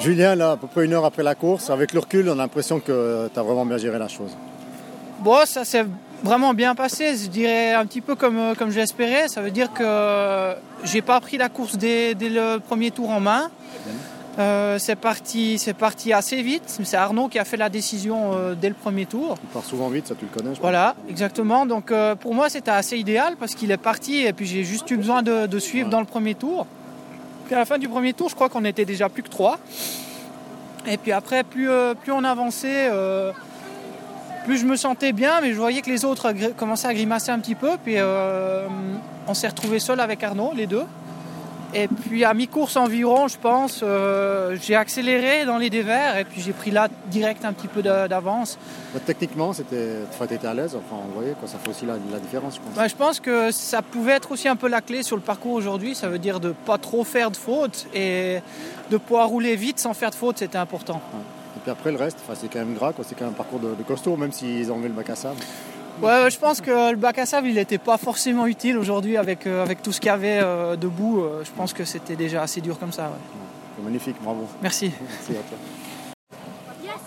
Julien, là, à peu près une heure après la course, avec le recul, on a l'impression que tu as vraiment bien géré la chose. Bon, ça s'est vraiment bien passé, je dirais un petit peu comme, comme je l'espérais. Ça veut dire que j'ai pas pris la course dès, le premier tour en main. Euh, c'est parti, c'est parti assez vite. C'est Arnaud qui a fait la décision euh, dès le premier tour. Il part souvent vite, ça tu le connais. Je voilà, exactement. Donc euh, pour moi c'était assez idéal parce qu'il est parti et puis j'ai juste eu besoin de, suivre dans le premier tour. Puis à la fin du premier tour, je crois qu'on était déjà plus que trois. Et puis après, plus, plus on avançait, plus je me sentais bien, mais je voyais que les autres commençaient à grimacer un petit peu. Puis on s'est retrouvés seuls avec Arnaud, les deux. Et puis à mi-course environ, je pense, euh, j'ai accéléré dans les dévers et puis j'ai pris là direct un petit peu d'avance. Bah, techniquement, c'était, étais à l'aise, enfin, vous voyez, quoi, ça fait aussi la, différence, je pense. Bah, je pense que ça pouvait être aussi un peu la clé sur le parcours aujourd'hui. Ça veut dire de pas trop faire de fautes et de pouvoir rouler vite sans faire de fautes, c'était important. Et puis après, le reste, c'est quand même gras, c'est quand même un parcours de, costaud, même s'ils ont mis le bac à sable. Ouais, je pense que le bac à sable, il n'était pas forcément utile aujourd'hui avec, euh, avec tout ce qu'il y avait euh, debout. Euh, je pense que c'était déjà assez dur comme ça. Magnifique, bravo. Merci. Merci à toi.